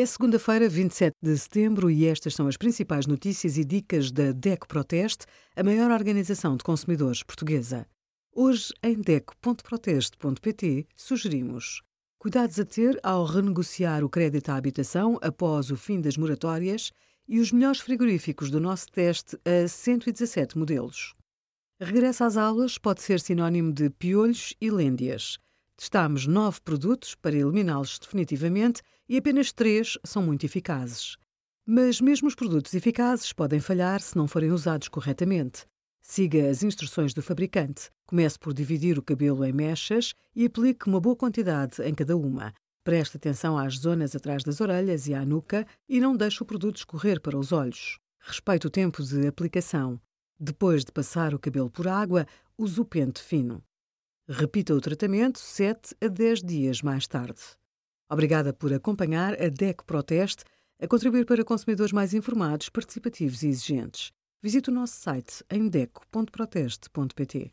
É segunda-feira, 27 de setembro, e estas são as principais notícias e dicas da DECO Proteste, a maior organização de consumidores portuguesa. Hoje, em DECO.proteste.pt, sugerimos cuidados a ter ao renegociar o crédito à habitação após o fim das moratórias e os melhores frigoríficos do nosso teste a 117 modelos. Regresso às aulas pode ser sinónimo de piolhos e lêndias. Testámos nove produtos para eliminá-los definitivamente e apenas três são muito eficazes. Mas mesmo os produtos eficazes podem falhar se não forem usados corretamente. Siga as instruções do fabricante. Comece por dividir o cabelo em mechas e aplique uma boa quantidade em cada uma. Preste atenção às zonas atrás das orelhas e à nuca e não deixe o produto escorrer para os olhos. Respeite o tempo de aplicação. Depois de passar o cabelo por água, use o pente fino. Repita o tratamento 7 a 10 dias mais tarde. Obrigada por acompanhar a DECO Proteste a contribuir para consumidores mais informados, participativos e exigentes. Visite o nosso site em deco.proteste.pt.